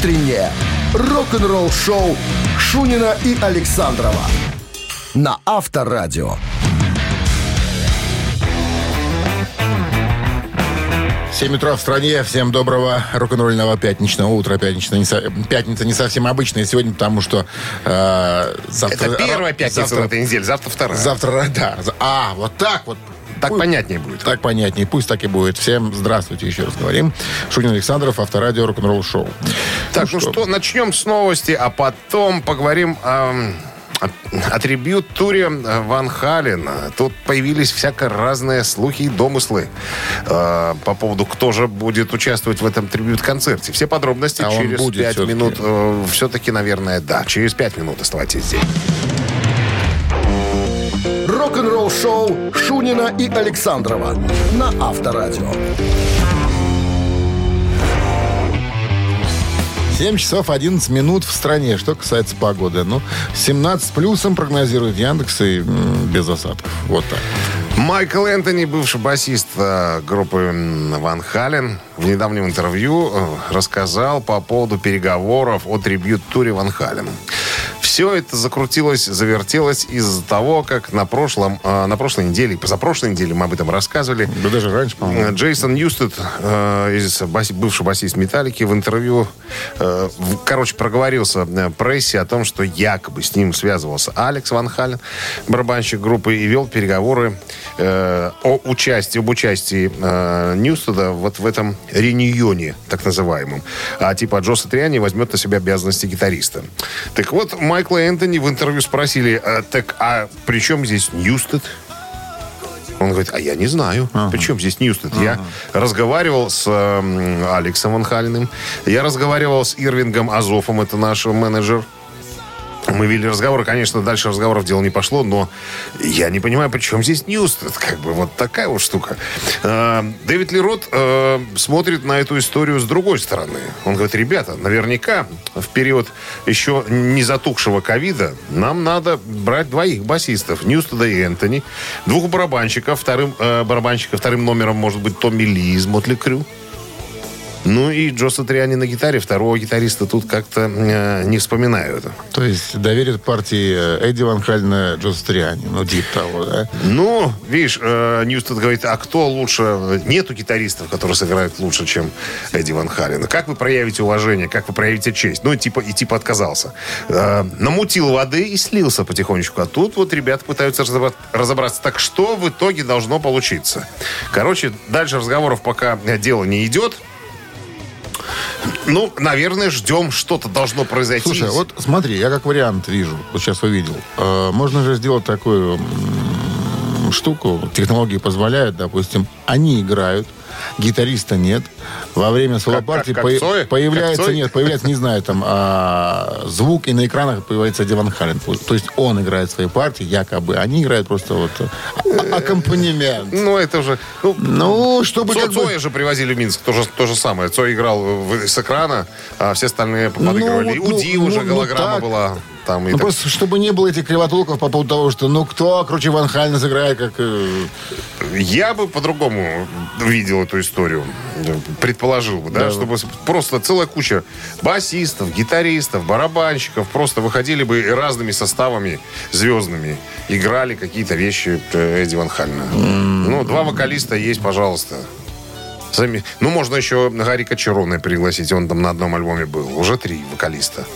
Утреннее рок-н-ролл-шоу Шунина и Александрова на Авторадио. 7 утра в стране. Всем доброго рок-н-ролльного пятничного утра. Пятничная не со- Пятница не совсем обычная сегодня, потому что э, завтра... Это первая пятница завтра, в этой неделе, завтра вторая. Завтра, да. А, вот так вот. Так Пу- понятнее будет. Так понятнее. Пусть так и будет. Всем здравствуйте еще раз говорим. Шунин Александров, Авторадио, рок-н-ролл шоу. Так, ну что, начнем с новости, а потом поговорим о, о трибют-туре Ван Халена. Тут появились всяко разные слухи и домыслы э, по поводу, кто же будет участвовать в этом трибют-концерте. Все подробности А через пять минут. э, все-таки, наверное, да. Через пять минут оставайтесь здесь. Рок-н-ролл-шоу Шунина и Александрова на Авторадио. 7 часов 11 минут в стране. Что касается погоды. Ну, 17 с плюсом прогнозирует Яндекс и м, без осадков. Вот так. Майкл Энтони, бывший басист э, группы Ван Хален, в недавнем интервью э, рассказал по поводу переговоров о трибют-туре Ван Хален. Все это закрутилось, завертелось из-за того, как на, прошлом, э, на прошлой неделе, позапрошлой неделе мы об этом рассказывали, Да даже раньше, по-моему. Э, Джейсон Ньюстед, э, бывший басист Металлики, в интервью, короче, проговорился э, прессе о том, что якобы с ним связывался Алекс Ван Хален, барабанщик группы, и вел переговоры о участии, об участии Ньюстеда вот в этом reunion-е, так называемом. А типа Джо Сатриани возьмет на себя обязанности гитариста. Так вот, Майкла Энтони в интервью спросили, «А, так а при чем здесь Ньюстед? Он говорит, а я не знаю. Причем здесь Ньюстед? Я разговаривал с эм, Алексом Ван Халеном. Я разговаривал с Ирвингом Азофом, это наш менеджер. Мы вели разговор, конечно, дальше разговоров дело не пошло, но я не понимаю, при чем здесь Ньюстед? Как бы вот такая вот штука. Э, Дэвид Ли Рот э, смотрит на эту историю с другой стороны. Он говорит, ребята, наверняка в период еще не затухшего ковида нам надо брать двоих басистов, Ньюстеда и Энтони, двух барабанщиков, вторым э, барабанщика, вторым номером может быть Томми Ли из Mötley Crüe. Ну и Джо Сатриани на гитаре, второго гитариста тут как-то э, не вспоминают. То есть доверят партии э, Эдди Ван Халена Джо Сатриани. Ну, типа того, да? Ну, видишь, э, Ньюстед говорит, а кто лучше? Нету гитаристов, которые сыграют лучше, чем Эдди Ван Хален. Как вы проявите уважение, как вы проявите честь? Ну, типа, и типа отказался. Э, намутил воды и слился потихонечку. А тут вот ребята пытаются разобра- разобраться. Так что в итоге должно получиться? Короче, дальше разговоров пока дело не идет. Ну, наверное, ждем, что-то должно произойти. Слушай, вот смотри, я как вариант вижу, вот сейчас увидел. Э, можно же сделать такую штуку, технологии позволяют, допустим, они играют, гитариста нет, во время соло-партии по- Цой? появляется, Цой? нет, появляется, не знаю, там, а, звук, и на экранах появляется Диван Хален. То есть он играет свои партии, якобы, они играют просто вот а- аккомпанемент. Ну, это уже... Ну, Ну, чтобы Цо- как бы- Цоя же привозили в Минск, то же, то же самое. Цой играл в- с экрана, а все остальные подыгрывали. Ну, У Ди ну, уже ну, голограмма так. была. Там, и Ну, так. просто, чтобы не было этих кривотолков по поводу того, что ну кто круче Ван Хальна сыграет, как... э, Я бы по-другому видел эту историю. Предположил бы, да, Да. чтобы просто целая куча басистов, гитаристов, барабанщиков просто выходили бы разными составами звездными, играли какие-то вещи э, Эдди Ван Хальна. Ну, два вокалиста есть, пожалуйста. Зами- Ну, можно еще Гарика Чароне пригласить, он там на одном альбоме был. Уже три вокалиста.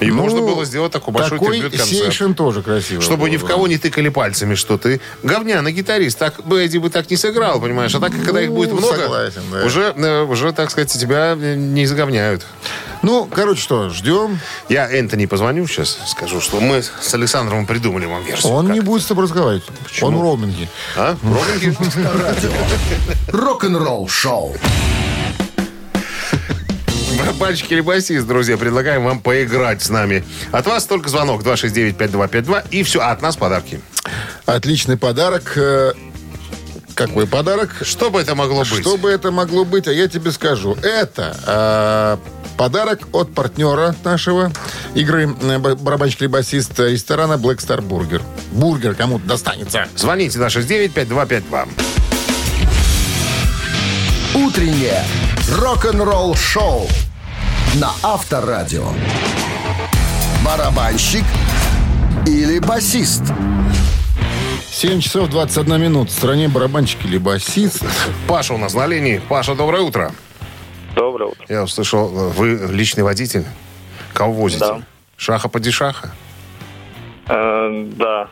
И ну, можно было сделать такой большой Такой сейшн тоже красиво. Чтобы было ни в кого не тыкали пальцами, что ты говняный гитарист. Так бы Эдди бы так не сыграл, понимаешь? А так, когда их будет Ну, много, согласен, да. уже, э, уже, так сказать, тебя не заговняют. Ну, короче, что, ждем. Я Энтони позвоню сейчас, скажу, что мы с Александром придумали вам версию. Он Как? не будет с тобой разговаривать. Он в роуминге. А? Ровненький? Рок-н-ролл шоу. Барабанщик или басист, друзья, предлагаем вам поиграть с нами. От вас только звонок 269-5252 и все. А от нас подарки. Отличный подарок. э, Какой подарок? Что бы это могло быть? Что бы это могло быть, а я тебе скажу. Это э, подарок от партнера нашего игры э, ба- барабанщик или басист ресторана Black Star Burger. Бургер кому-то достанется. Звоните на 69-5252. Утреннее рок-н-ролл шоу на Авторадио. Барабанщик или басист? 7 часов 21 минут. В стране барабанщик или басист. Паша у нас на линии. Паша, доброе утро. Доброе утро. Я услышал, вы личный водитель. Кого возите? Да. Шаха падишаха? Э, да,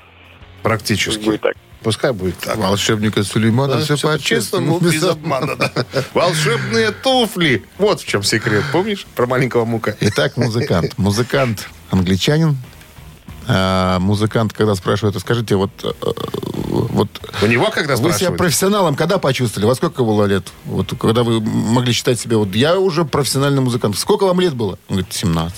Практически. будет так. Пускай будет так. Волшебника Сулеймана все по-честному, без обмана, да. Волшебные туфли. Вот в чем секрет. Помнишь про маленького мука? Итак, музыкант. Музыкант англичанин. А, музыкант, когда спрашивают, скажите, вот, э, вот У него когда вы себя спрашивают? профессионалом когда почувствовали? Во сколько было лет? Вот когда вы могли считать себя, вот я уже профессиональный музыкант. Сколько вам лет было? Он говорит, 17.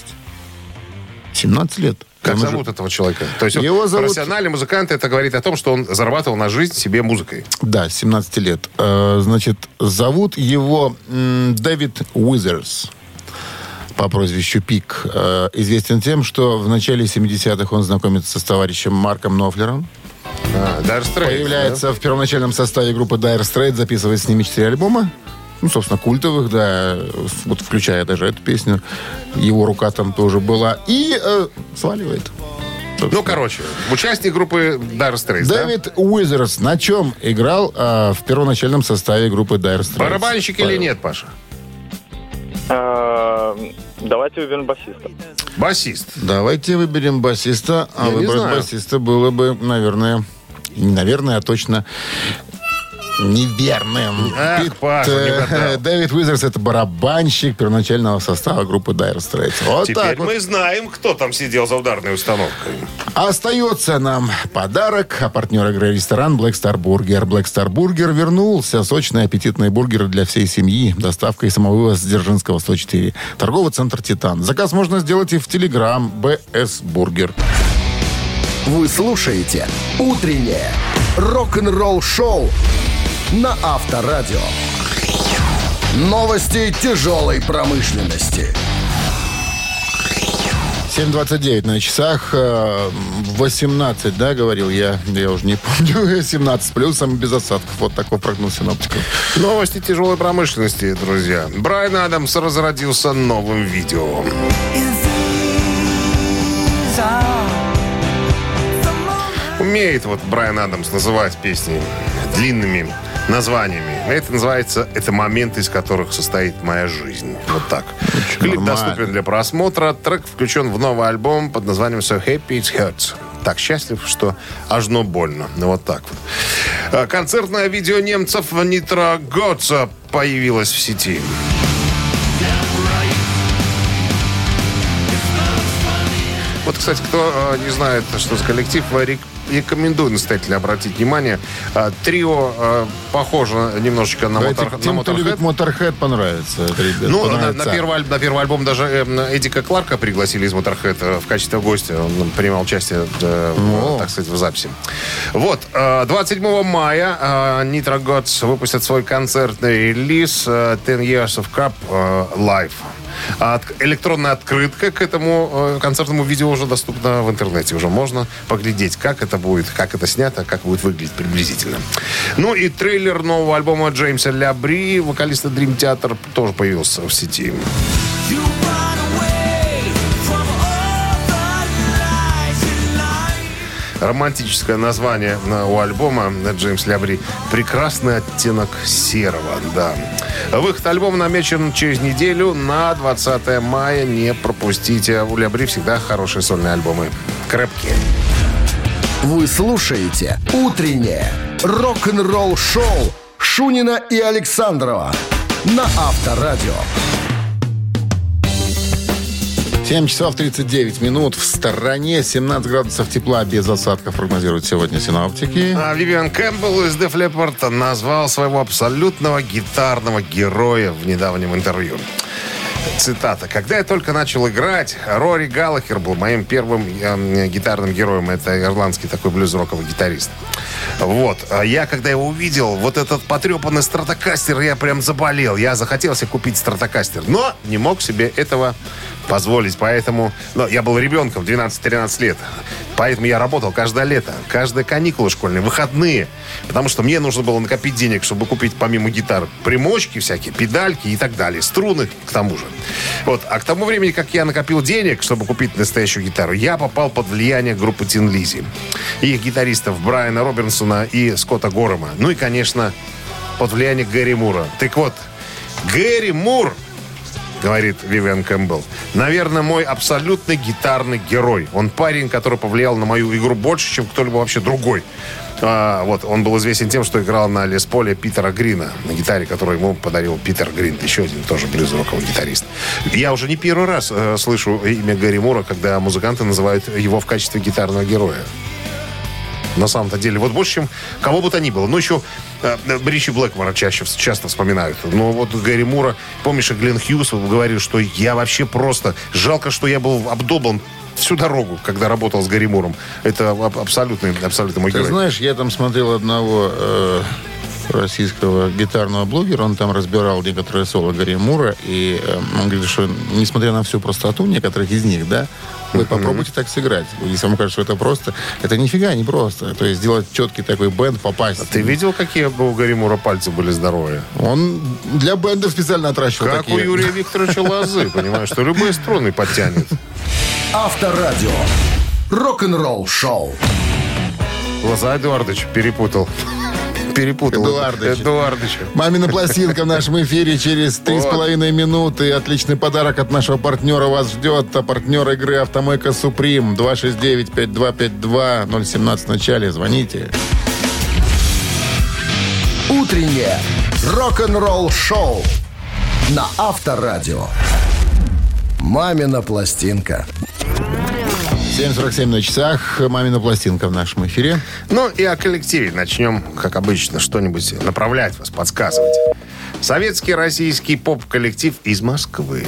17 лет. Как Он уже- зовут этого человека? То есть Его зовут- профессиональный музыкант, это говорит о том, что он зарабатывал на жизнь себе музыкой. Да, 17 лет. Э, Значит, зовут его Дэвид Уизерс по прозвищу Пик. Э, Известен тем, что в начале 70-х он знакомится с товарищем Марком Нофлером. А, Dire Straits, Появляется в первоначальном составе группы Dire Straits, записывает с ними четыре альбома. Ну, собственно, культовых, да, вот включая даже эту песню. Его рука там тоже была. И э, сваливает. да? Ну, короче, участник группы Dire Straits, да? Дэвид Уизерс на чем играл э, в первоначальном составе группы Dire Straits? Барабанщик или нет, Паша? Давайте выберем басиста. Басист. Давайте выберем басиста. А Я не выбрать знаю. басиста было бы, наверное, не наверное, а точно неверным. Ах, Пит, Паша, э. Дэвид Уизерс это барабанщик первоначального состава группы Dire Straits. Вот Теперь так вот. мы знаем, кто там сидел за ударной установкой. Остается нам подарок, а партнер игры ресторан Black Star Burger. Black Star Burger вернулся. Сочные аппетитные бургеры для всей семьи. Доставка и самовывоз с Дзержинского 104. Торговый центр «Титан». Заказ можно сделать и в Телеграм BS Burger. Вы слушаете «Утреннее рок-н-ролл-шоу» на Авторадио. Новости тяжелой промышленности. 7.29 на часах. э, 18, да, говорил я? Я уже не помню. 17 с плюсом, без осадков. Вот такой прогноз синоптиков. Новости тяжелой промышленности, друзья. Брайан Адамс разродился новым видео. Умеет вот Брайан Адамс называть песни длинными названиями. Это называется «Это моменты, из которых состоит моя жизнь». Вот так. Клип нормально. доступен для просмотра. Трек включен в новый альбом под названием «So Happy It Hurts». Так счастлив, что аж но больно. Ну, вот так вот. А, Концертное видео немцев Нитро Готса появилось в сети. Вот, кстати, кто э, не знает, что за коллектив, э, рек- рекомендую настоятельно обратить внимание. Э, Трио э, похоже немножечко на, Давайте мотор, на тем, кто любит Motorhead. Понравится. ребят, Ну, на, понравится. на первый, на первый альбом даже э, Эдика Кларка пригласили из Motorhead э, в качестве гостя. Он принимал участие, э, О. так сказать, в записи. Вот, э, 27 мая э, Nitro Gods выпустят свой концертный релиз э, 10 Years of Cup Live. А от- электронная открытка к этому э, концертному видео уже доступна в интернете. Уже можно поглядеть, как это будет, как это снято, как будет выглядеть приблизительно. Ну и трейлер нового альбома Джеймса Лябри, вокалиста Dream Theater, тоже появился в сети. Романтическое название у альбома Джеймс Лябри «Прекрасный оттенок серого». Да. Выход альбома намечен через неделю на 20 мая. Не пропустите. У Лябри всегда хорошие сольные альбомы. Крепкие. Вы слушаете «Утреннее рок-н-ролл-шоу» Шунина и Александрова на Авторадио. 7 часов 39 минут. В стороне 17 градусов тепла без осадков прогнозируют сегодня синоптики. А Вивиан Кэмпбелл из Def Leppard назвал своего абсолютного гитарного героя в недавнем интервью. Цитата. «Когда я только начал играть, Рори Галлахер был моим первым э, гитарным героем. Это ирландский такой блюз-роковый гитарист. Вот. А я, когда его увидел, вот этот потрепанный стратокастер, я прям заболел. Я захотел себе купить стратокастер, но не мог себе этого позволить. Поэтому... Но я был ребенком, 12-13 лет. Поэтому я работал каждое лето, каждые каникулы школьные, выходные. Потому что мне нужно было накопить денег, чтобы купить помимо гитар примочки всякие, педальки и так далее. Струны к тому же. Вот. А к тому времени, как я накопил денег, чтобы купить настоящую гитару, я попал под влияние группы Тин Лизи. Их гитаристов Брайана Робинсона и Скотта Горема. Ну и, конечно, под влияние Гэри Мура. Так вот, Гэри Мур говорит Вивиан Кэмпбелл. Наверное, мой абсолютный гитарный герой. Он парень, который повлиял на мою игру больше, чем кто-либо вообще другой. А, вот, он был известен тем, что играл на Лес Поле Питера Грина, на гитаре, которую ему подарил Питер Грин, еще один тоже блюз-роковый гитарист. Я уже не первый раз э, слышу имя Гарри Мура, когда музыканты называют его в качестве гитарного героя на самом-то деле. Вот больше, чем кого бы то ни было. Ну, еще Ричи Блэкмора чаще, часто вспоминают. Но вот Гэри Мура, помнишь, и Глен Хьюз говорил, что я вообще просто... Жалко, что я был обдолбан всю дорогу, когда работал с Гарри Муром. Это абсолютный, абсолютно мой Ты герой. знаешь, я там смотрел одного э, российского гитарного блогера, он там разбирал некоторые соло Гарри Мура, и э, он говорит, что несмотря на всю простоту некоторых из них, да, вы попробуйте так сыграть. Если вам кажется, что это просто, это нифига не просто. То есть сделать четкий такой бенд, попасть. А Ты видел, какие у Гарри Мура пальцы были здоровые? Он для бендов специально отращивал Как такие. у Юрия Викторовича Лозы, понимаешь, что любые струны подтянет. Авторадио. Рок-н-ролл шоу. Лоза Эдуардович перепутал. Перепутал. Эдуардович. Эдуардович. Мамина пластинка в нашем эфире через три с половиной минуты. Отличный подарок от нашего партнера вас ждет. А партнер игры «Автомойка Суприм». 269-5252. 017 в начале. Звоните. Утреннее рок-н-ролл шоу на Авторадио. Мамина пластинка. 7.47 на часах. Мамина пластинка в нашем эфире. Ну и о коллективе начнем, как обычно, что-нибудь направлять вас, подсказывать. Советский российский поп-коллектив из Москвы.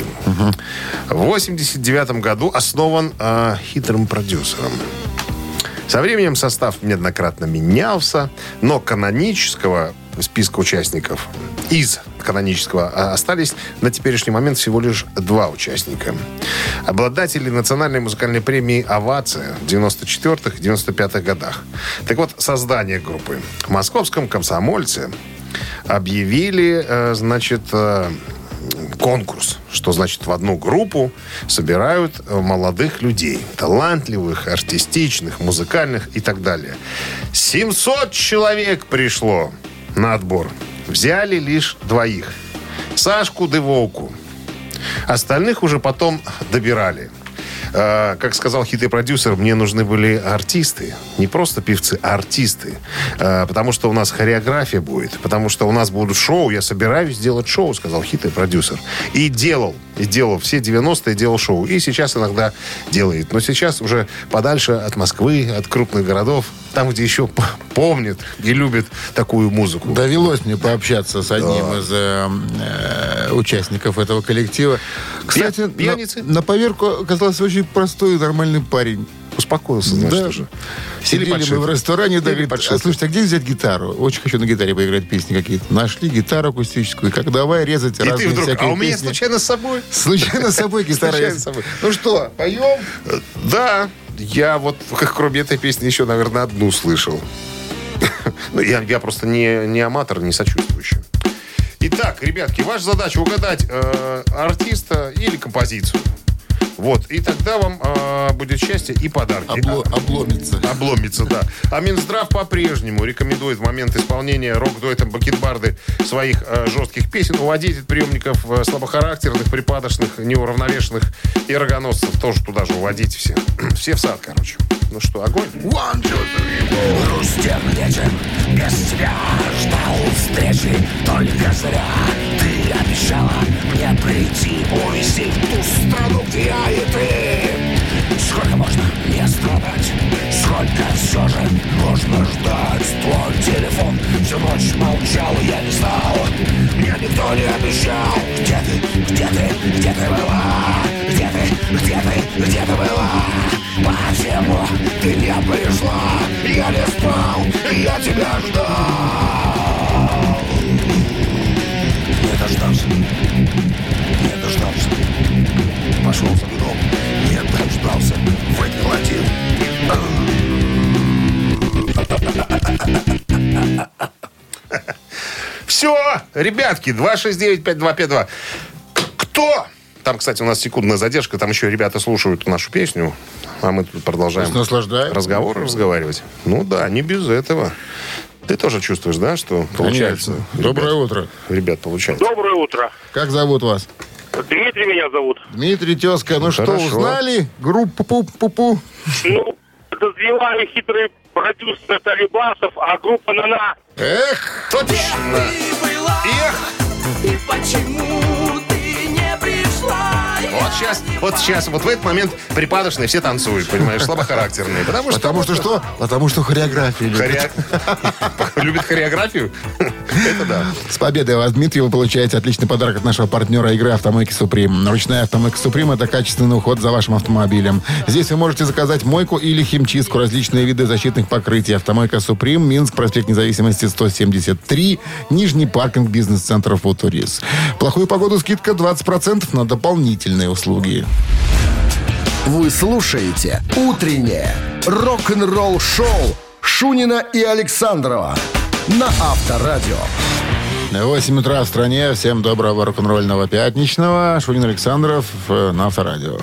В 89 году основан э, хитрым продюсером. Со временем состав неоднократно менялся, но канонического списка участников из канонического а, остались на теперешний момент всего лишь два участника. Обладатели национальной музыкальной премии «Овация» в 94-95 годах. Так вот, создание группы. В московском комсомольце объявили, э, значит, э, конкурс, что значит в одну группу собирают э, молодых людей, талантливых, артистичных, музыкальных и так далее. 700 человек пришло на отбор. Взяли лишь двоих. Сашку Девоку. Остальных уже потом добирали. Э, как сказал хитрый продюсер, мне нужны были артисты. Не просто певцы, а артисты. Э, потому что у нас хореография будет. Потому что у нас будут шоу. Я собираюсь сделать шоу, сказал хитрый продюсер. И делал. И делал. Все 90-е делал шоу. И сейчас иногда делает. Но сейчас уже подальше от Москвы, от крупных городов. Там, где еще помнят и любят такую музыку. Довелось мне пообщаться с одним из э, э, участников этого коллектива. Кстати, Пья- пьяницы? на, на поверку оказался очень простой и нормальный парень. Успокоился, значит, Да. уже. Сидели подшито. мы в ресторане, да, говорит, а слушайте, а где взять гитару? Очень хочу на гитаре поиграть песни какие-то. Нашли гитару акустическую, как давай резать И ты разные вдруг, а всякие у меня песни. случайно с собой? Случайно с собой гитара с собой. Ну что, поем? Да, я вот, как кроме этой песни, еще, наверное, одну слышал. Ну, я, я просто не, не аматор, не сочувствующий. Итак, ребятки, ваша задача угадать э, артиста или композицию. Вот, и тогда вам э, будет счастье и подарки. Обло- обломится. Обломится, да. А Минздрав по-прежнему рекомендует в момент исполнения рок-дуэтом Бакетбарды своих э, жестких песен уводить от приемников э, слабохарактерных, припадочных, неуравновешенных и рогоносцев. Тоже туда же уводить все. все в сад, короче. Ну что, огонь? Грустен вечер, без тебя ждал встречи Только зря ты обещала мне прийти Увезти в ту страну, где я и ты Сколько можно не страдать Сколько все же нужно ждать Твой телефон всю ночь молчал Я не знал, мне никто не обещал Где ты, где ты, где ты была? Где ты, где ты, где ты была? Почему ты не пришла? Я не спал, я тебя ждал Не дождался, не дождался пошел за гном. Не дождался, выхватил. Все, ребятки, 269-5252. Кто? Там, кстати, у нас секундная задержка, там еще ребята слушают нашу песню, а мы тут продолжаем разговор разговаривать. Ну да, не без этого. Ты тоже чувствуешь, да, что получается? Конечно. Ребят, Доброе утро. Ребят, получается. Доброе утро. Как зовут вас? Дмитрий меня зовут. Дмитрий Тезка. Ну что, Хорошо. узнали? Группу Пу-Пу-Пу? Ну, подозреваю хитрый продюсер Наталья Басов, а группа «Нана». Эх, Точно. Эх, И почему ты не пришла? Вот сейчас, вот сейчас, вот в этот момент припадочные все танцуют, понимаешь, слабохарактерные. Потому что Потому что что? Потому что хореография любит. Любит хореографию. Это да. С победой вас, Дмитрий, вы получаете отличный подарок от нашего партнера игры «Автомойки Суприм». Ручная «Автомойка Суприм» — это качественный уход за вашим автомобилем. Здесь вы можете заказать мойку или химчистку, различные виды защитных покрытий. «Автомойка Суприм», Минск, проспект Независимости, 173, Нижний паркинг бизнес-центра «Футурис». Плохую погоду скидка 20% на дополнительные услуги. Вы слушаете «Утреннее рок-н-ролл-шоу» Шунина и Александрова на Авторадио. 8 утра в стране. Всем доброго рок-н-ролльного пятничного. Шунин Александров э, на Авторадио.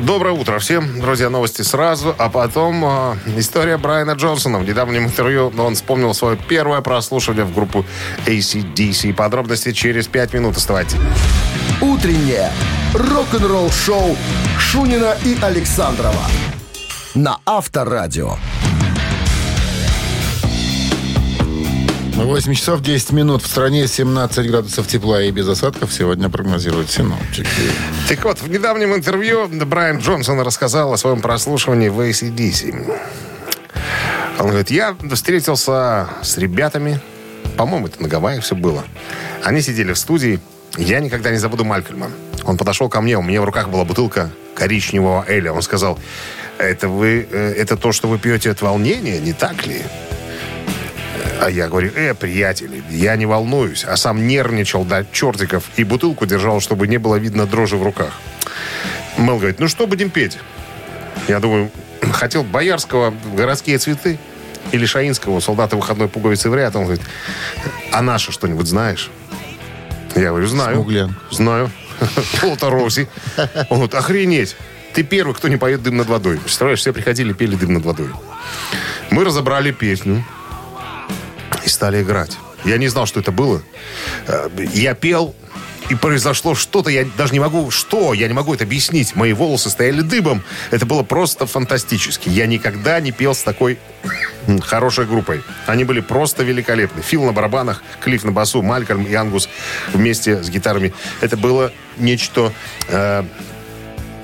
Доброе утро всем. Друзья, новости сразу. А потом э, история Брайана Джонсона. В недавнем интервью он вспомнил свое первое прослушивание в группу ACDC. Подробности через 5 минут. Оставайтесь. Утреннее рок-н-ролл-шоу Шунина и Александрова на Авторадио. 8 часов 10 минут. В стране 17 градусов тепла и без осадков сегодня прогнозируют синоптики. Так вот, в недавнем интервью Брайан Джонсон рассказал о своем прослушивании в ACDC. Он говорит, я встретился с ребятами, по-моему, это на Гавайях все было. Они сидели в студии, я никогда не забуду Малькольма. Он подошел ко мне, у меня в руках была бутылка коричневого эля. Он сказал, это вы, э, это то, что вы пьете от волнения, не так ли? А я говорю, э, приятели, я не волнуюсь, а сам нервничал до чертиков и бутылку держал, чтобы не было видно дрожи в руках. Мэл говорит, ну что будем петь? Я думаю, хотел Боярского «Городские цветы» или Шаинского «Солдаты выходной пуговицы в ряд». Он говорит, а наше что-нибудь знаешь? Я говорю, знаю. Смуглен. Знаю. Полта Роси. Он говорит, охренеть. Ты первый, кто не поет «Дым над водой». Представляешь, все приходили, пели «Дым над водой». Мы разобрали песню и стали играть. Я не знал, что это было. Э, Я пел, и произошло что-то, я даже не могу, что, я не могу это объяснить. Мои волосы стояли дыбом. Это было просто фантастически. Я никогда не пел с такой хорошей группой. Они были просто великолепны. Фил на барабанах, Клифф на басу, Малькольм и Ангус вместе с гитарами. Это было нечто э,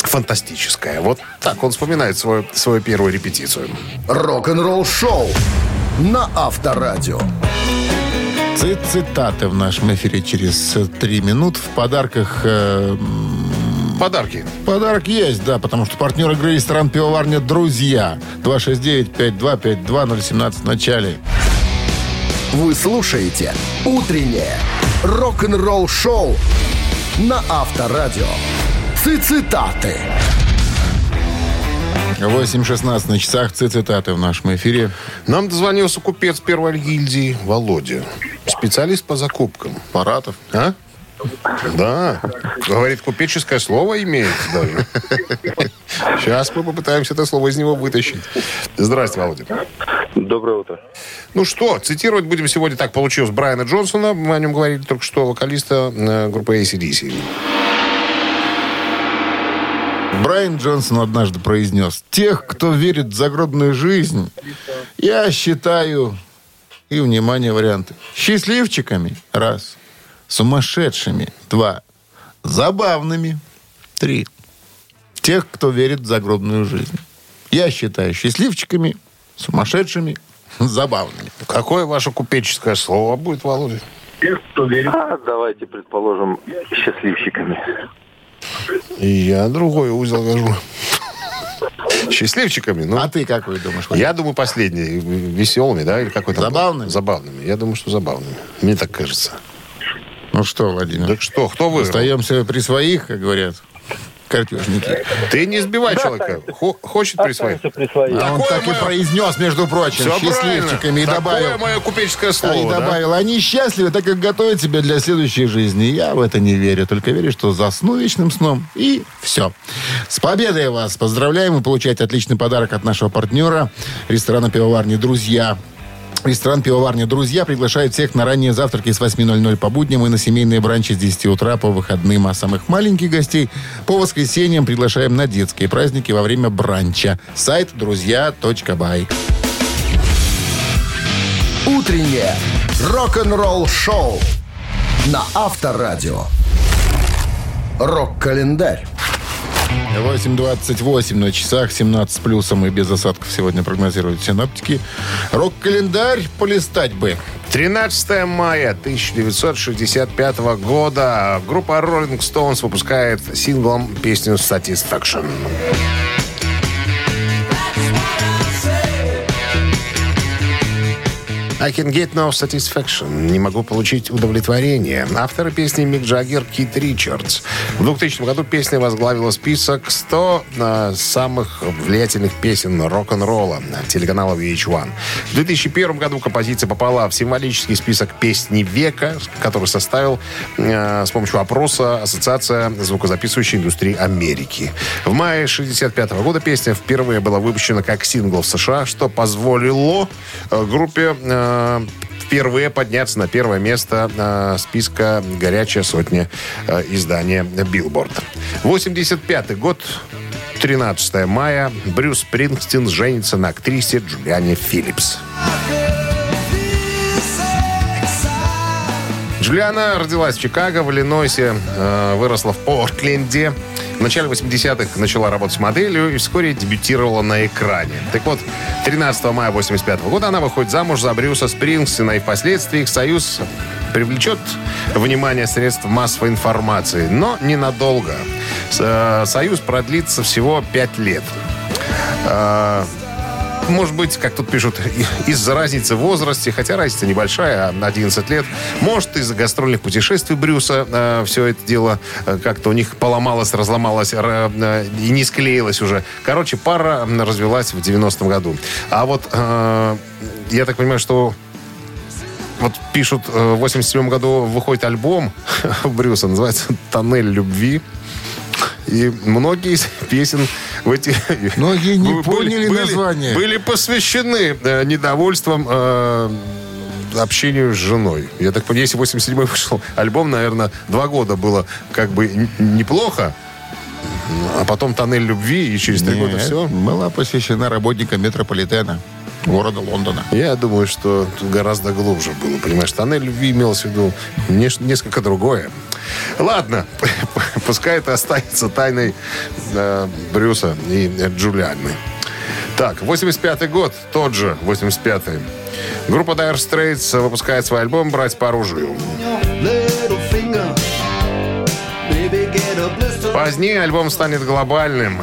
фантастическое. Вот так он вспоминает свою, свою первую репетицию. Рок-н-ролл-шоу на Авторадио. Цит- Цитаты в нашем эфире через э, три минут. В подарках э, Подарки. подарок есть, да, потому что партнер игры ресторан «Пивоварня Друзья». 269-5252-017 в начале. Вы слушаете «Утреннее рок-н-ролл-шоу» на Авторадио. Цитаты. 8.16 на часах цитаты в нашем эфире. Нам дозвонился купец первой гильдии Володя. Специалист по закупкам. Паратов. А? Да. Говорит, купеческое слово имеет даже. Сейчас мы попытаемся это слово из него вытащить. Здрасте, Володя. Доброе утро. Ну что, цитировать будем сегодня так получилось Брайана Джонсона. Мы о нем говорили только что, вокалиста э, группы ACDC. Брайан Джонсон однажды произнес, тех, кто верит в загробную жизнь, я считаю, и, внимание, варианты, счастливчиками, раз, сумасшедшими, два, забавными, три, тех, кто верит в загробную жизнь. Я считаю счастливчиками, сумасшедшими, забавными. Какое ваше купеческое слово будет, Володя? А, давайте предположим счастливчиками. И я другой узел вяжу. Счастливчиками? Ну, А ты какой думаешь? я думаю, последний. Веселыми, да? Или какой-то Забавными? Забавными. Я думаю, что забавными. Мне так кажется. Ну что, Владимир, Так что, кто вы? остаемся при своих, как говорят. Картежники. Ты не сбивай человека. Хо- хочет присвоить. Присвоить. А он Такое так и произнес, между прочим, Все счастливчиками правильно. и добавил. Такое мое купеческое А слово, и да? добавил, они счастливы, так как готовят себя для следующей жизни. Я в это не верю, только верю, что засну вечным сном, и все. С победой вас поздравляем. Вы получаете отличный подарок от нашего партнера, ресторана «Пивоварни Друзья». Ресторан «Пивоварня Друзья» приглашает всех на ранние завтраки с 8.00 по будням и на семейные бранчи с 10 утра по выходным. А самых маленьких гостей по воскресеньям приглашаем на детские праздники во время бранча. Сайт друзья.бай. Утреннее рок-н-ролл-шоу на Авторадио. Рок-календарь. 8.28 на часах, 17 с плюсом и без осадков сегодня прогнозируют синоптики. Рок-календарь полистать бы. 13 мая 1965 года группа Rolling Stones выпускает синглом песню Satisfaction. I can get no satisfaction. Не могу получить удовлетворение. Авторы песни Мик Джаггер, Кит Ричардс. В 2000 году песня возглавила список 100 э, самых влиятельных песен рок-н-ролла телеканала VH1. В 2001 году композиция попала в символический список песни века, который составил э, с помощью опроса Ассоциация звукозаписывающей индустрии Америки. В мае 1965 года песня впервые была выпущена как сингл в США, что позволило э, группе э, впервые подняться на первое место э, списка «Горячая сотня» э, издания «Билборд». 85 год, 13 мая, Брюс Спрингстин женится на актрисе Джулиане Филлипс. Джулиана родилась в Чикаго, в Иллинойсе, э, выросла в Портленде. В начале 80-х начала работать моделью и вскоре дебютировала на экране. Так вот, 13 мая 85 года она выходит замуж за Брюса Спрингстина, и впоследствии их союз привлечет внимание средств массовой информации, но ненадолго. С- э, Союз продлится всего 5 лет. Э, может быть, как тут пишут, из-за разницы в возрасте, хотя разница небольшая, 11 лет. Может, из-за гастрольных путешествий Брюса все это дело э, как-то у них поломалось, разломалось ра- э, и не склеилось уже. Короче, пара развелась в 90-м году. А вот э, я так понимаю, что вот пишут, э, в 87 году выходит альбом Брюса, называется «Тоннель любви». И многие из песен в эти... Многие не были- поняли были- название. Были посвящены э, недовольствам э, общению с женой. Я так понимаю, если 87-й вышел альбом, наверное, два года было как бы неплохо, а потом «Тоннель любви», и через три года все. Была посвящена работникам метрополитена города Лондона. Я думаю, что тут гораздо глубже было, понимаешь. Тоннель любви имелось в виду несколько другое. Ладно, пускай это останется тайной э, Брюса и Джулианны. Так, 85-й год, тот же 85-й. Группа Dire Straits выпускает свой альбом «Брать по оружию». Позднее альбом станет глобальным.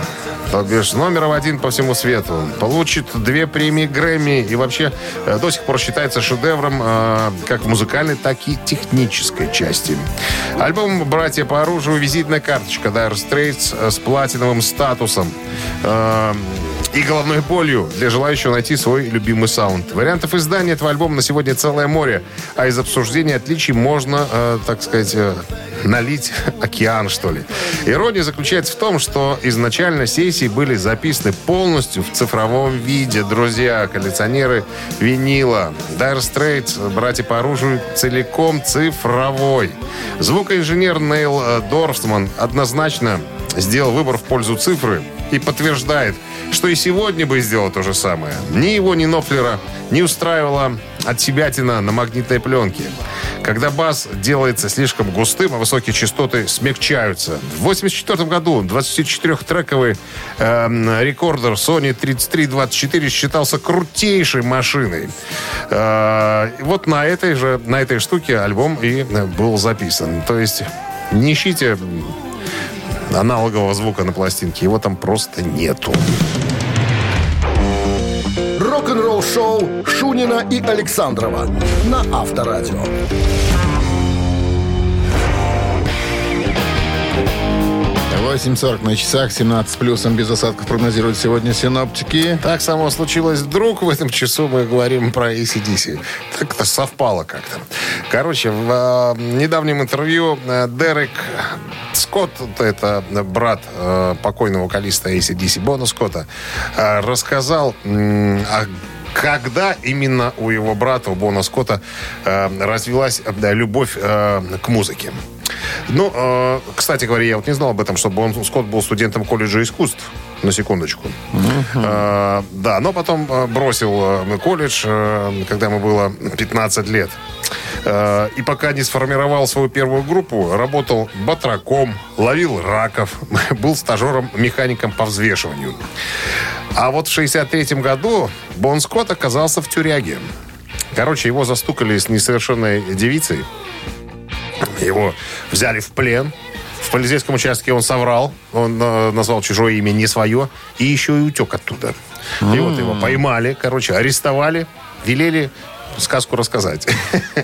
То бишь номером один по всему свету. Получит две премии Грэмми и вообще э, до сих пор считается шедевром э, как в музыкальной, так и технической части. Альбом «Братья по оружию» визитная карточка Dire Straits э, с платиновым статусом. Э, и головной болью для желающего найти свой любимый саунд. Вариантов издания этого альбома на сегодня целое море, а из обсуждения отличий можно, э, так сказать, э, налить океан, что ли. Ирония заключается в том, что изначально сессии были записаны полностью в цифровом виде. Друзья, коллекционеры винила. Dire Straits, братья по оружию, целиком цифровой. Звукоинженер Нейл э, Дорфман однозначно сделал выбор в пользу цифры и подтверждает, что и сегодня бы сделал то же самое. Ни его, ни Нофлера не устраивала себятина на магнитной пленке. Когда бас делается слишком густым, а высокие частоты смягчаются. В 1984 году 24-трековый эм, рекордер Sony 3324 считался крутейшей машиной. Э, вот на этой же, на этой штуке альбом и э, был записан. То есть не ищите аналогового звука на пластинке. Его там просто нету. Рок-н-ролл-шоу Шунина и Александрова на Авторадио. 8.40 на часах, 17 с плюсом, без осадков прогнозируют сегодня синоптики. Так само случилось вдруг. В этом часу мы говорим про ACDC. Так это совпало как-то. Короче, в э, недавнем интервью э, Дерек Скотт, это брат э, покойного вокалиста ACDC Бона Скотта, э, рассказал м, о когда именно у его брата, у Бона Скотта, э, развилась э, любовь э, к музыке. Ну, э, кстати говоря, я вот не знал об этом, что Бон Скотт был студентом колледжа искусств. На секундочку. Э, да, но потом э, бросил колледж, когда ему было 15 лет. Э, и пока не сформировал свою первую группу, работал батраком, ловил раков, был стажером-механиком по взвешиванию. А вот в 63 году Бон Скотт оказался в тюряге. Короче, его застукали с несовершенной девицей. Его взяли в плен. В полицейском участке он соврал. Он э, назвал чужое имя не свое. И еще и утек оттуда. И вот его поймали, короче, арестовали. Велели сказку рассказать.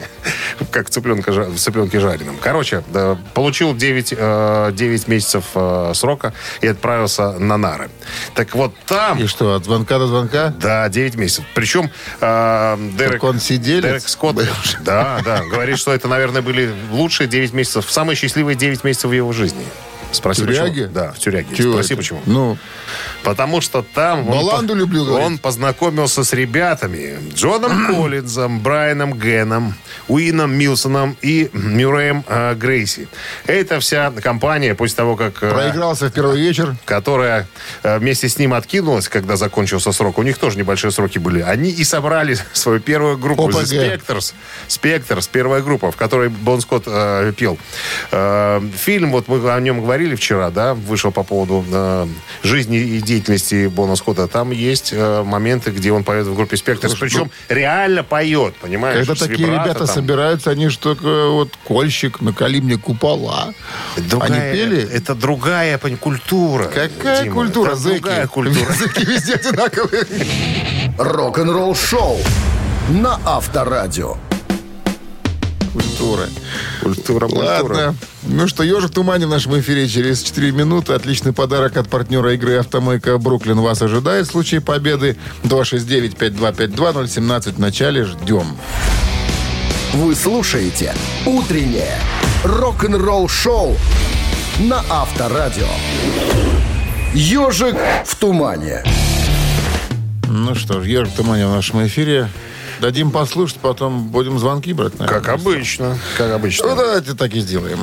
Как цыпленка, в цыпленке жареном. Короче, получил 9, э, 9 месяцев э, срока и отправился на нары. Так вот там... И что, от звонка до звонка? Да, 9 месяцев. Причем э, Дерек, он сиделец Дерек Скотт, да, да, говорит, что это, наверное, были лучшие 9 месяцев, самые счастливые 9 месяцев в его жизни. Спроси, В тюряге? почему. Да, в тюряге. Чего Спроси, это? почему. Ну, Потому что там он, Баланду по- люблю, говорит. он познакомился с ребятами Джоном Коллинзом, Брайаном Геном, Уином Милсоном и Мюрреем э, Грейси. Это вся компания после того, как... э, проигрался в первый вечер. которая э, вместе с ним откинулась, когда закончился срок. У них тоже небольшие сроки были. Они и собрали свою первую группу ОПГ. Spectres. Spectres, первая группа, в которой Бон Скотт э, пел. Э, фильм, вот мы о нем говорили вчера, да, вышел по поводу э, жизни и деятельности Бона Скотта. Там есть э, моменты, где он поет в группе Spectres. Причем реально поет, понимаешь? Когда такие вибрато ребята там. собираются, они же только вот кольщик, накали мне купола. Другая- Они пели? Это другая культура. Какая Дима, культура, это зэки? Другая культура. Зэки везде одинаковые. Рок-н-ролл шоу на Авторадио. Культура. Культура, культура. Ладно. Ну что, ежик в тумане в нашем эфире через 4 минуты. Отличный подарок от партнера игры «Автомойка Бруклин» вас ожидает в случае победы. 269-5252-017 в начале. Ждем. Вы слушаете «Утреннее рок-н-ролл шоу» на Авторадио. «Ежик в тумане». Ну что ж, ежик в тумане в нашем эфире. Дадим послушать, потом будем звонки брать. наверное. Как обычно. Как Ну, обычно. давайте так и сделаем.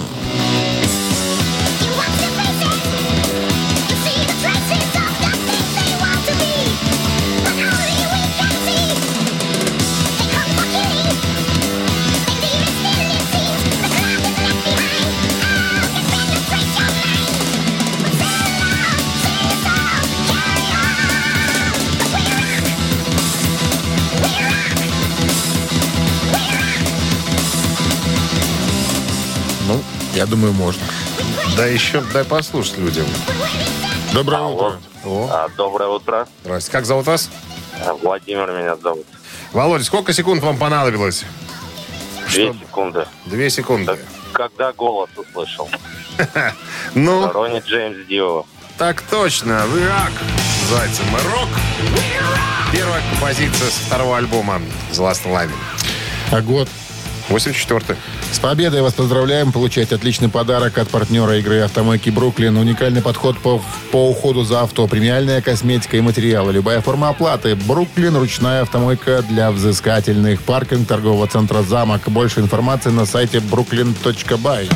Думаю, можно. Да еще дай послушать людям. Доброе утро. О, А, доброе утро. здрасте. Как зовут вас? А, Владимир меня зовут. Володя, сколько секунд вам понадобилось? Две секунды. Две секунды. Так, когда голос услышал? Ну, Ронни Джеймс Дио. так точно. Рак. Называется «Рок». Первая композиция с второго альбома «The Last Line». А год? 84 С победой вас поздравляем. Получайте отличный подарок от партнера игры «Автомойки Бруклин». Уникальный подход по, по уходу за авто, премиальная косметика и материалы. Любая форма оплаты. «Бруклин» – ручная автомойка для взыскательных. Паркинг торгового центра «Замок». Больше информации на сайте brooklyn.by.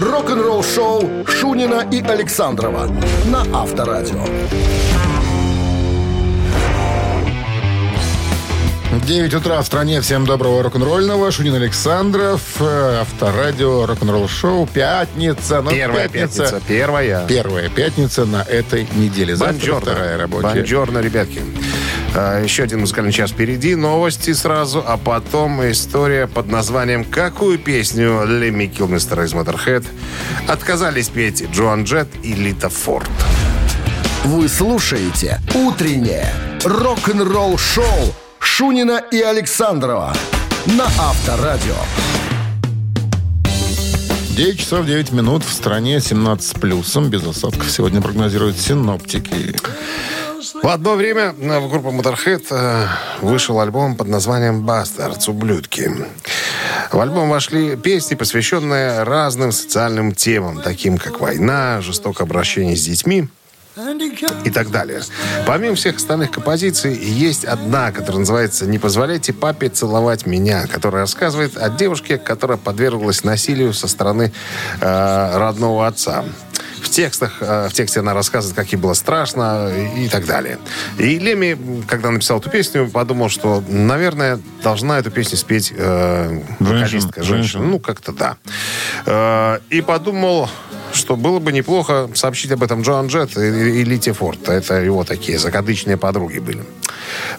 Рок-н-ролл шоу Шунина и Александрова на Авторадио. 9 утра в стране. Всем доброго рок-н-ролльного. Шунин Александров. э, Авторадио, рок-н-ролл шоу. Пятница. Ну, Первая пятница. Первая. Первая пятница на этой неделе. Завтра Бонжорно. вторая рабочая. Бонжорно, ребятки. А, Еще один музыкальный час впереди. Новости сразу, а потом история под названием «Какую песню Лемми Килмистера из Motorhead отказались петь Джоан Джет и Лита Форд?» Вы слушаете «Утреннее рок-н-ролл шоу» Шунина и Александрова на Авторадио. 9 часов 9 минут. В стране 17 с плюсом. Без осадков сегодня прогнозируют синоптики. В одно время в группу Motorhead э, вышел альбом под названием «Бастардс. Ублюдки». В альбом вошли песни, посвященные разным социальным темам, таким как война, жестокое обращение с детьми и так далее. Помимо всех остальных композиций, есть одна, которая называется «Не позволяйте папе целовать меня», которая рассказывает о девушке, которая подверглась насилию со стороны э, родного отца. В текстах, э, в тексте она рассказывает, как ей было страшно и, так далее. И Леми, когда написал эту песню, подумал, что, наверное, должна эту песню спеть э, вокалистка, женщина. женщина. Ну, как-то да. Э, и подумал, что было бы неплохо сообщить об этом Джоан Джет и, и Лите Форд. Это его такие закадычные подруги были.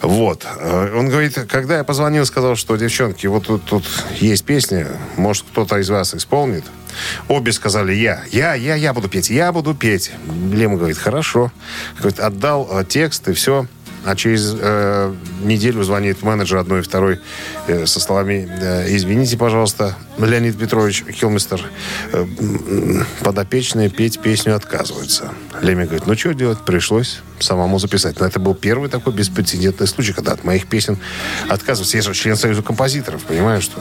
Вот. Э, Он говорит, когда я позвонил, сказал, что, девчонки, вот тут, тут есть песня, может, кто-то из вас исполнит. Обе сказали, я, я, я, я буду петь, я буду петь. Лема говорит, хорошо. Говорит, отдал э, текст и все. А через э, неделю звонит менеджер одной и второй э, со словами э, «Извините, пожалуйста, Леонид Петрович Хилмистер, э, подопечные петь песню отказываются». Леми говорит, ну что делать? Пришлось самому записать. Но это был первый такой беспрецедентный случай, когда от моих песен отказываются. Я же член Союза композиторов, понимаешь, что...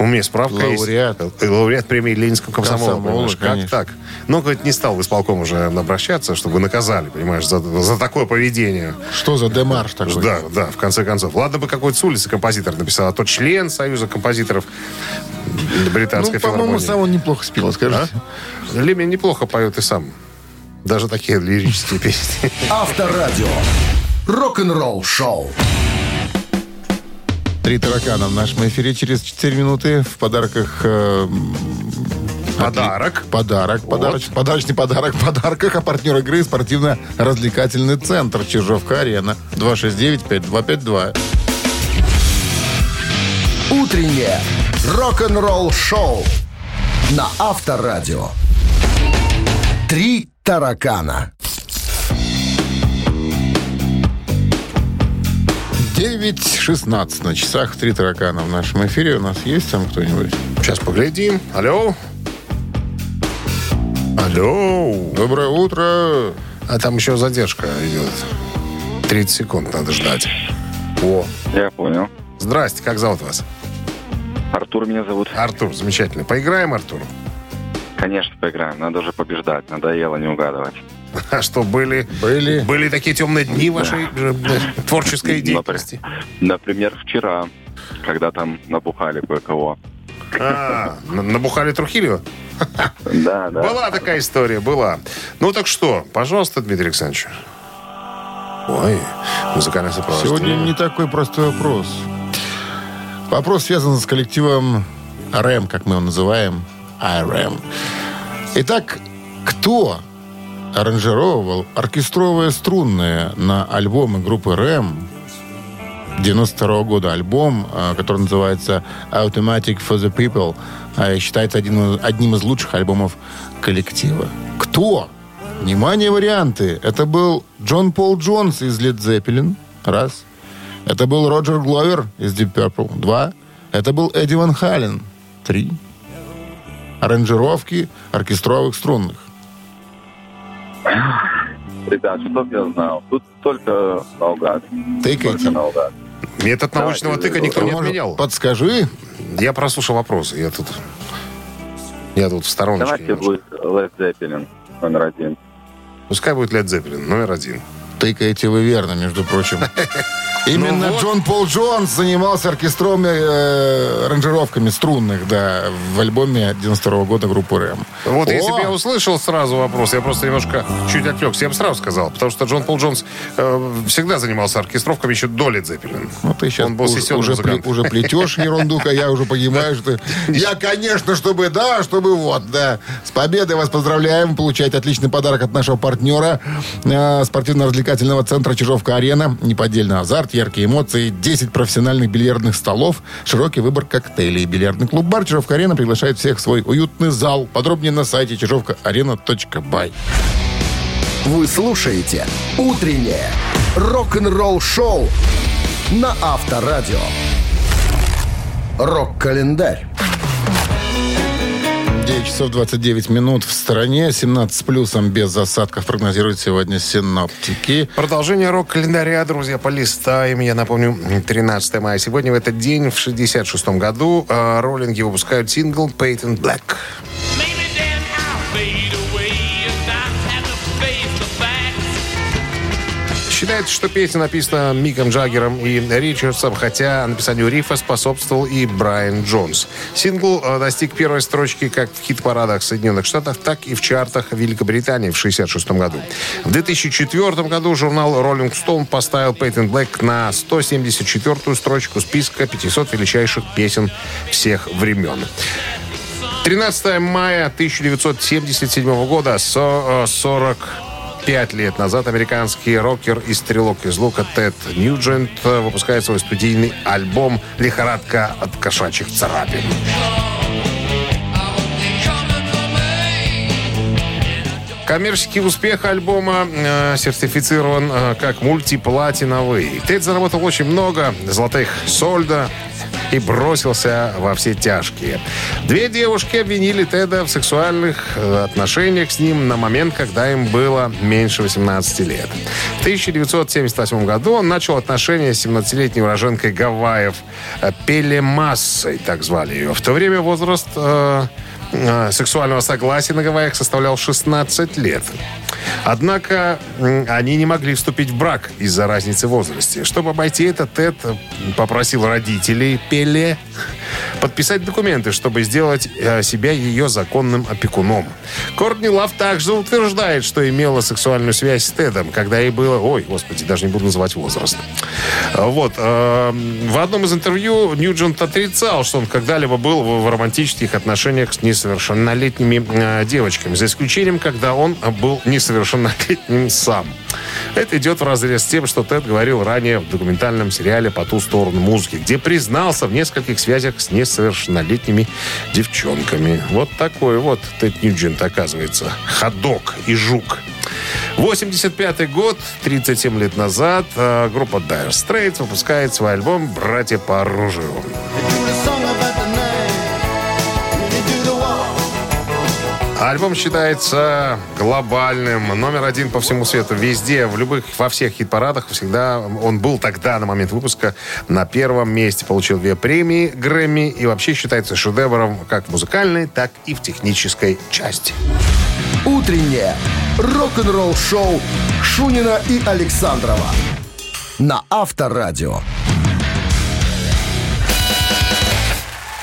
У меня справка Лауреат. есть. Лауреат премии Ленинского комсомола. Комсомола, понимаешь, как конечно. так? Ну, говорит, не стал в исполком уже обращаться, чтобы наказали, понимаешь, за, за такое поведение. Что за демарш такой? Да, да, в конце концов. Ладно бы какой-то с улицы композитор написал, а то член Союза композиторов британской Ну, по-моему, сам он неплохо спел, скажите. А? Леми неплохо поет и сам. Даже такие лирические песни. Авторадио. Рок-н-ролл шоу. Три таракана в нашем эфире через 4 минуты. В подарках... э, Подарок. Подарок. Подарок. Подарочный подарок в подарках. А партнер игры спортивно-развлекательный центр Чижовка-Арена. 269-5252. Утреннее рок-н-ролл шоу на Авторадио. Три таракана. 9.16 на часах. Три таракана в нашем эфире. У нас есть там кто-нибудь? Сейчас поглядим. Алло. Алло. Доброе утро. А там еще задержка идет. 30 секунд надо ждать. О. Я понял. Здрасте, как зовут вас? Артур меня зовут. Артур, замечательно. Поиграем, Артур? Конечно, поиграем. Надо уже побеждать. Надоело не угадывать. А что, были, Были. были такие темные дни вашей э, э, творческой деятельности? Например, вчера, когда там набухали кое-кого. А, на- набухали Трухилио? Да, да. Была такая история, была. Ну так что, пожалуйста, Дмитрий Александрович. Ой, музыкальное сопровождение. Сегодня не такой простой вопрос. Вопрос связан с коллективом РЭМ, как мы его называем. IREM. Итак, кто аранжировал оркестровые струнные на альбомы группы РЭМ 92 года альбом, а, который называется Automatic for the People, а, считается один одним из лучших альбомов коллектива. Кто? Внимание, варианты. Это был Джон Пол Джонс из Led Zeppelin. Раз. Это был Роджер Гловер из Deep Purple. Два. Это был Эдди Ван Хален. Три. Аранжировки оркестровых струнных. Ребят, что я знал? Тут только наугад. Тыкайте. Только наугад. Метод научного Давайте, тыка никто не отменял. Подскажи. Я прослушал вопросы. Я тут... Я тут в стороночке. Давайте немножко. будет Led Zeppelin номер один. Пускай будет Led Zeppelin, номер один. Тыкаете вы верно, между прочим. Именно Ну вот. Джон Пол Джонс занимался оркестровыми э, аранжировками струнных, да, в альбоме 92 года группы РЭМ. Вот О! если бы я услышал сразу вопрос, я просто немножко чуть отвлекся, я бы сразу сказал, потому что Джон Пол Джонс э, всегда занимался оркестровками еще до Led Zeppelin. Ну, ты сейчас Он был уже, уже, пле- уже плетешь ерунду, а я уже понимаю, что... Я, конечно, чтобы, да, чтобы вот, да. С победой вас поздравляем. Получаете отличный подарок от нашего партнера э, спортивно-развлекательного центра Чижовка-Арена. Неподдельный азарт, яркие эмоции, 10 профессиональных бильярдных столов, широкий выбор коктейлей. Бильярдный клуб-бар Чижовка-Арена приглашает всех в свой уютный зал. Подробнее на сайте чижовкаарена.бай. Вы слушаете «Утреннее рок-н-ролл-шоу» на Авторадио. Рок-календарь. 9 часов 29 минут в стороне. 17 с плюсом без засадков прогнозируют сегодня синоптики. Продолжение рок-календаря, друзья, полистаем. Я напомню, 13 мая. Сегодня в этот день, в 66 году, э, роллинги выпускают сингл «Patent Black». Считается, что песня написана Миком Джаггером и Ричардсом, хотя написанию рифа способствовал и Брайан Джонс. Сингл э, достиг первой строчки как в хит-парадах Соединенных Штатов, так и в чартах Великобритании в 1966 году. В 2004 году журнал Rolling Stone поставил Пейтон Блэк на 174-ю строчку списка 500 величайших песен всех времен. 13 мая 1977 года 40 э, Пять лет назад американский рокер и стрелок из лука Тед Ньюджент э, выпускает свой студийный альбом «Лихорадка от кошачьих царапин». Коммерческий успех альбома э, сертифицирован э, как мультиплатиновый. Тед заработал очень много золотых сольда, и бросился во все тяжкие. Две девушки обвинили Теда в сексуальных э, отношениях с ним на момент, когда им было меньше 18 лет. В 1978 году он начал отношения с 17-летней уроженкой Гавайев э, Пелемассой, так звали ее. В то время возраст э, сексуального согласия на Гавайях составлял 16 лет. Однако они не могли вступить в брак из-за разницы в возрасте. Чтобы обойти это, Тед попросил родителей Пеле подписать документы, чтобы сделать э, себя ее законным опекуном. Кортни Лав также утверждает, что имела сексуальную связь с Тедом, когда ей было... Ой, господи, даже не буду называть возраст. А, Вот. э, В одном из интервью Ньюджент отрицал, что он когда-либо был в романтических отношениях с несовершеннолетними э, девочками, за исключением, когда он был несовершеннолетним сам. Это идет в разрез с тем, что Тед говорил ранее в документальном сериале «По ту сторону музыки», где признался в нескольких связях с несовершеннолетними девчонками. Вот такой вот Тед Ньюджент, оказывается. Ходок и жук. 85 год, 37 лет назад, э, группа Dire Straits выпускает свой альбом «Братья по оружию». Альбом считается глобальным, номер один по всему свету, везде, в любых, во всех хит-парадах. Всегда он был тогда, на момент выпуска, на первом месте. Получил две премии Грэмми и вообще считается шедевром как в музыкальной, так и в технической части. Утреннее рок-н-ролл-шоу Шунина и Александрова на Авторадио.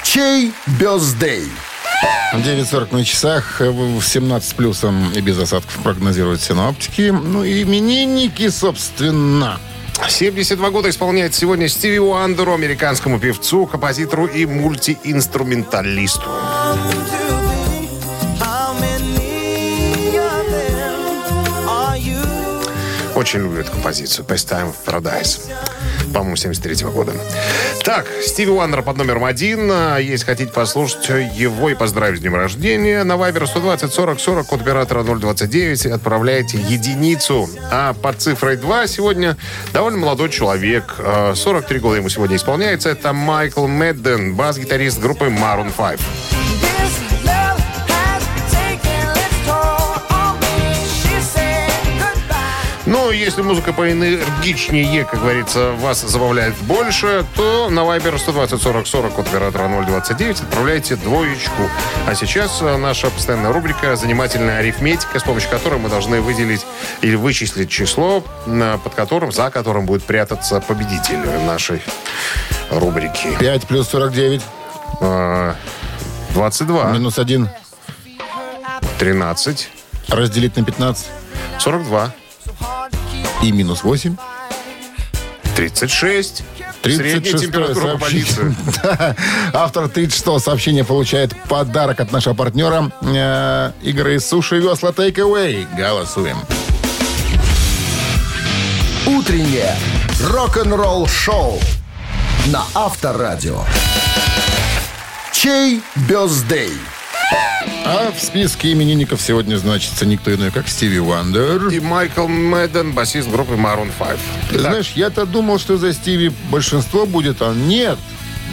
Чей бездей? 9.40 на часах, э, в 17 с плюсом и без осадков прогнозируют синоптики. Ну и именинники, собственно. 72 года исполняет сегодня Стиви Уандеру, американскому певцу, композитору и мультиинструменталисту. Очень люблю эту композицию. Best Time of Paradise. По-моему, 73 года. Так, Стиви Уандер под номером один. А Если хотите послушать его и поздравить с днем рождения, на Viber 120 40 40 код оператора 029 отправляйте единицу. А под цифрой 2 сегодня довольно молодой человек. э, 43 года ему сегодня исполняется. Это Майкл Медден, бас-гитарист группы Maroon 5. Ну, если музыка поэнергичнее, как говорится, вас забавляет больше, то на Viber 120 40 40 от оператора 029 отправляйте двоечку. А сейчас э, наша постоянная рубрика «Занимательная арифметика», с помощью которой мы должны выделить или вычислить число, на- под которым, за которым будет прятаться победитель нашей рубрики. 5 плюс 49, Э, 22, минус 1, 13, разделить на 15 42, и минус 8. 36. Средняя 36 температура по сообщение. Да. Автор 36 сообщения получает подарок от нашего партнера э, игры «Суши Весла Take Away». Голосуем. Утреннее рок-н-ролл-шоу на Авторадио. Чей бездей? А в списке именинников сегодня значится никто иной, как Стиви Уандер. И Майкл Мэдден, басист группы Maroon 5. Ты знаешь, я-то думал, что за Стиви большинство будет, а нет.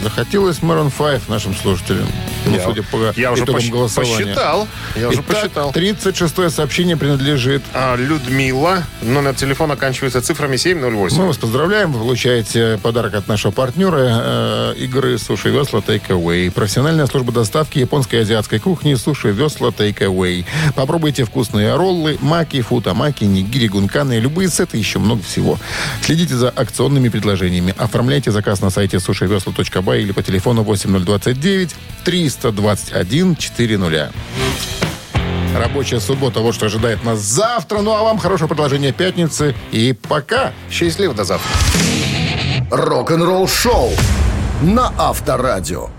Захотелось Maroon 5 нашим слушателям. Ну, Я- судя по я уже посч- голосования. посчитал. Я уже Итак, посчитал. 36-е сообщение принадлежит А, Людмила. Номер телефона оканчивается цифрами 708. Мы вас поздравляем. Вы получаете подарок от нашего партнера э, игры «Суши Весла Take Away». Профессиональная служба доставки японской и азиатской кухни «Суши Весла Take Away». Попробуйте вкусные роллы, маки, футамаки, нигири, гунканы, любые сеты, еще много всего. Следите за акционными предложениями. Оформляйте заказ на сайте сушивесла.бай или по телефону 8029 321 400. Рабочая суббота, вот что ожидает нас завтра. Ну а вам хорошего продолжения пятницы. И пока. Счастливо, до завтра. Рок-н-ролл шоу на Авторадио.